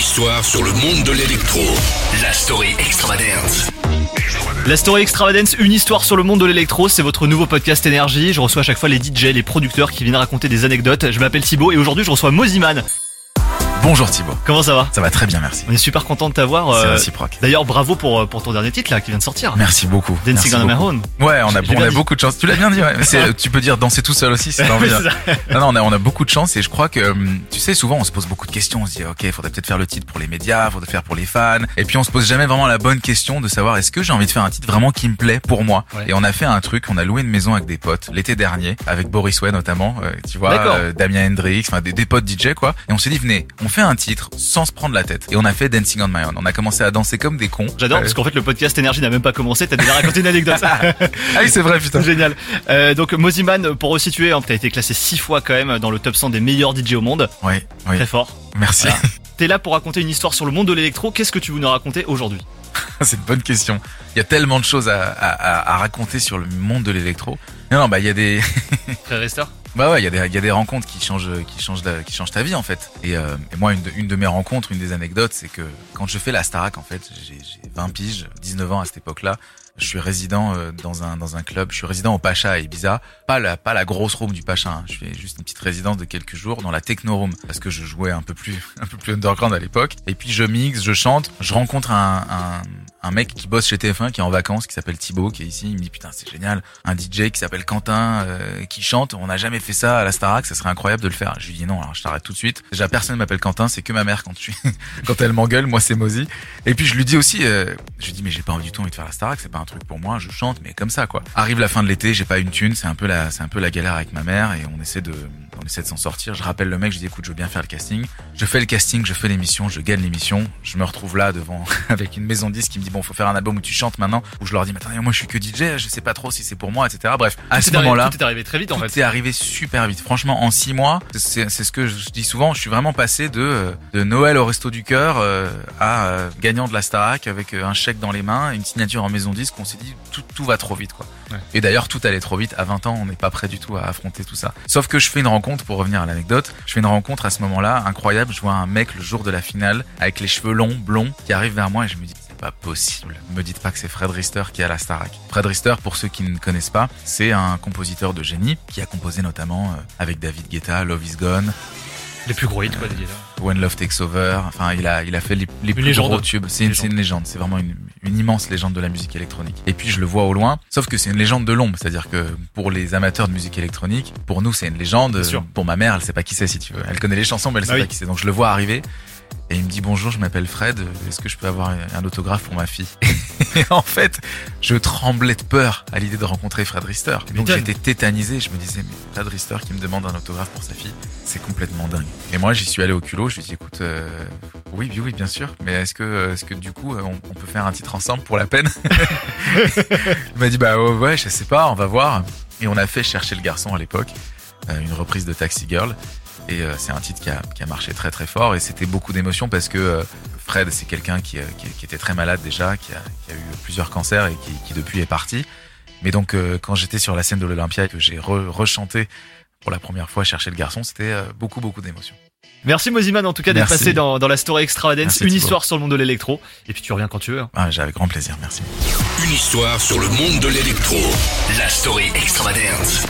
histoire sur le monde de l'électro. La story extravagance. La story extravagance, une histoire sur le monde de l'électro, c'est votre nouveau podcast énergie. Je reçois à chaque fois les DJ, les producteurs qui viennent raconter des anecdotes. Je m'appelle Thibaut et aujourd'hui je reçois Moziman. Bonjour Thibaut. Comment ça va Ça va très bien, merci. On est super content de t'avoir. C'est euh, réciproque. D'ailleurs, bravo pour, euh, pour ton dernier titre là qui vient de sortir. Merci beaucoup. Dancing on own. Ouais, on a, on a beaucoup de chance. Tu l'as bien dit, ouais. Mais tu peux dire danser tout seul aussi c'est. Non, non, on a, on a beaucoup de chance et je crois que, hum, tu sais, souvent on se pose beaucoup de questions. On se dit, ok, faudrait peut-être faire le titre pour les médias, faudrait faire pour les fans. Et puis on se pose jamais vraiment la bonne question de savoir est-ce que j'ai envie de faire un titre vraiment qui me plaît pour moi? Ouais. Et on a fait un truc, on a loué une maison avec des potes l'été dernier, avec Boris Way notamment, euh, tu vois, euh, Damien Hendrix, enfin des, des potes DJ quoi. Et on s'est dit, venez, on fait un titre sans se prendre la tête. Et on a fait Dancing on My Own. On a commencé à danser comme des cons. J'adore Euh, parce qu'en fait le podcast énergie n'a même pas commencé. T'as déjà raconté une anecdote. Ah oui, c'est vrai, putain. Génial. Euh, donc Moziman, pour resituer, hein, t'as été classé six fois quand même dans le top 100 des meilleurs DJ au monde. Oui, oui. Très fort. Merci. Voilà. T'es là pour raconter une histoire sur le monde de l'électro. Qu'est-ce que tu veux nous raconter aujourd'hui? C'est une bonne question. Il y a tellement de choses à, à, à- à raconter sur le monde de l'électro. Non, non, bah il y a des, Frère Rester? Bah ouais, il y a des, il y a des rencontres qui changent, qui changent, qui changent ta vie en fait. Et, euh, et moi, une de, une de mes rencontres, une des anecdotes, c'est que quand je fais la Starac, en fait, j'ai j'ai 20 piges, 19 ans à cette époque-là. Je suis résident euh, dans un dans un club. Je suis résident au Pacha à Ibiza, pas la pas la grosse room du Pacha. hein. Je fais juste une petite résidence de quelques jours dans la techno room parce que je jouais un peu plus un peu plus underground à l'époque. Et puis je mixe, je chante. Je rencontre un, un un mec qui bosse chez TF1 qui est en vacances, qui s'appelle Thibaut, qui est ici. Il me dit putain c'est génial. Un DJ qui s'appelle Quentin euh, qui chante. On n'a jamais fait ça à la Starac. Ça serait incroyable de le faire. Je lui dis non. Alors je t'arrête tout de suite. Déjà personne m'appelle Quentin. C'est que ma mère quand je quand elle m'engueule. Moi c'est Mozy. Et puis je lui dis aussi, euh, je lui dis mais j'ai pas du tout envie de faire la Starac. C'est pas un truc pour moi. Je chante mais comme ça quoi. Arrive la fin de l'été, j'ai pas une thune. C'est un peu la c'est un peu la galère avec ma mère et on essaie de on essaie de s'en sortir. Je rappelle le mec. Je dis écoute je veux bien faire le casting. Je fais le casting. Je fais l'émission. Je gagne l'émission. Je me retrouve là devant avec une maison de disques qui me dit bon faut faire un album où tu chantes maintenant. Où je leur dis mais attendez moi je suis que DJ. Je sais pas trop si c'est pour moi etc. Bref à Tout ce moment-là Tout est arrivé très vite en tout fait. est arrivé super vite. Franchement, en six mois, c'est c'est ce que je dis souvent. Je suis vraiment passé de, de Noël au resto du cœur euh, à euh, gagnant de la Starac avec euh, un chèque dans les mains, une signature en maison disque. On s'est dit tout, tout va trop vite quoi. Et d'ailleurs, tout allait trop vite. À 20 ans, on n'est pas prêt du tout à affronter tout ça. Sauf que je fais une rencontre pour revenir à l'anecdote. Je fais une rencontre à ce moment-là incroyable. Je vois un mec le jour de la finale avec les cheveux longs, blonds, qui arrive vers moi et je me dis pas possible. Me dites pas que c'est Fred Rister qui est à la Starac. Fred Rister, pour ceux qui ne connaissent pas, c'est un compositeur de génie qui a composé notamment euh, avec David Guetta, Love Is Gone, Les plus gros hits quoi. déjà. When Love Takes Over. Enfin, il a, il a fait les, les plus légende. gros tubes. C'est une, Légende. c'est une légende. C'est vraiment une, une immense légende de la musique électronique. Et puis, je le vois au loin. Sauf que c'est une légende de l'ombre. C'est-à-dire que pour les amateurs de musique électronique, pour nous, c'est une légende. Pour ma mère, elle sait pas qui c'est, si tu veux. Elle connaît les chansons, mais elle sait Ah oui. pas qui c'est. Donc, je le vois arriver. Et il me dit bonjour, je m'appelle Fred. Est-ce que je peux avoir un autographe pour ma fille Et en fait, je tremblais de peur à l'idée de rencontrer Fred Rister. Donc j'étais tétanisé. Je me disais, mais Fred Rister qui me demande un autographe pour sa fille, c'est complètement dingue. Et moi, j'y suis allé au culot. Je lui ai dit, écoute, euh, oui, oui, oui, bien sûr. Mais est-ce que, est-ce que du coup, euh, on, on peut faire un titre ensemble pour la peine Il m'a dit, bah ouais, ouais, je sais pas, on va voir. Et on a fait chercher le garçon à l'époque, euh, une reprise de Taxi Girl. Et euh, c'est un titre qui a, qui a marché très très fort et c'était beaucoup d'émotions parce que euh, Fred c'est quelqu'un qui, euh, qui, qui était très malade déjà, qui a, qui a eu plusieurs cancers et qui, qui depuis est parti. Mais donc euh, quand j'étais sur la scène de l'Olympia et que j'ai re- rechanté pour la première fois chercher le garçon, c'était euh, beaucoup beaucoup d'émotions. Merci Moziman en tout cas d'être passé dans, dans la story extravagance, Merci, une histoire sur le monde de l'électro. Et puis tu reviens quand tu veux. hein. Ah, j'ai avec grand plaisir, merci. Une histoire sur le monde de l'électro. La story extravagance.